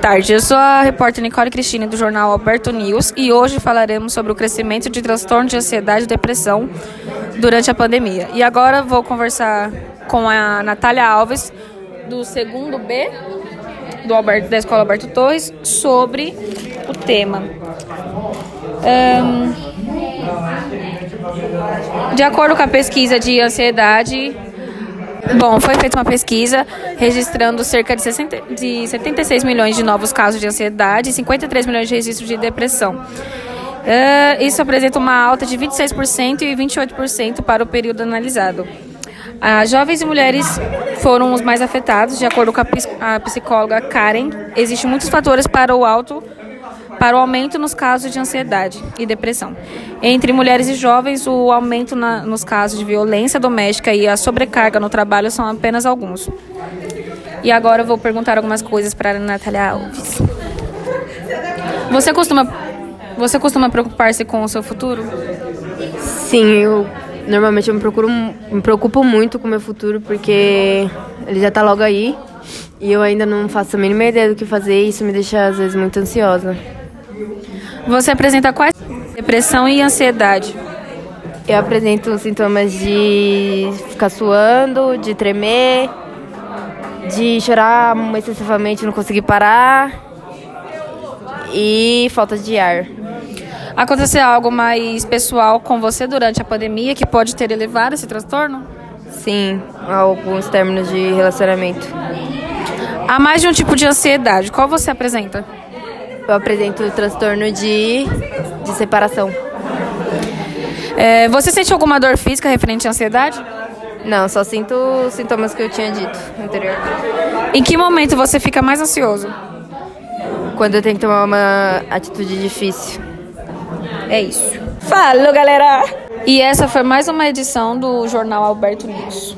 tarde, eu sou a repórter Nicole Cristina do jornal Alberto News e hoje falaremos sobre o crescimento de transtorno de ansiedade e depressão durante a pandemia. E agora vou conversar com a Natália Alves, do segundo B do Alberto, da Escola Alberto Torres, sobre o tema. Um, de acordo com a pesquisa de ansiedade Bom, foi feita uma pesquisa registrando cerca de, 60, de 76 milhões de novos casos de ansiedade e 53 milhões de registros de depressão. Uh, isso apresenta uma alta de 26% e 28% para o período analisado. Uh, jovens e mulheres foram os mais afetados, de acordo com a, a psicóloga Karen. Existem muitos fatores para o alto para o aumento nos casos de ansiedade e depressão. Entre mulheres e jovens, o aumento na, nos casos de violência doméstica e a sobrecarga no trabalho são apenas alguns. E agora eu vou perguntar algumas coisas para a Natália Alves. Você costuma, você costuma preocupar-se com o seu futuro? Sim, eu normalmente eu me, procuro, me preocupo muito com o meu futuro porque ele já está logo aí e eu ainda não faço a mínima ideia do que fazer e isso me deixa às vezes muito ansiosa. Você apresenta quais? Depressão e ansiedade. Eu apresento sintomas de ficar suando, de tremer, de chorar excessivamente, não conseguir parar e falta de ar. Aconteceu algo mais pessoal com você durante a pandemia que pode ter elevado esse transtorno? Sim, alguns términos de relacionamento. Há mais de um tipo de ansiedade. Qual você apresenta? Eu apresento o transtorno de, de separação. É, você sente alguma dor física referente à ansiedade? Não, só sinto os sintomas que eu tinha dito anteriormente. Em que momento você fica mais ansioso? Quando eu tenho que tomar uma atitude difícil. É isso. Falou, galera! E essa foi mais uma edição do Jornal Alberto News.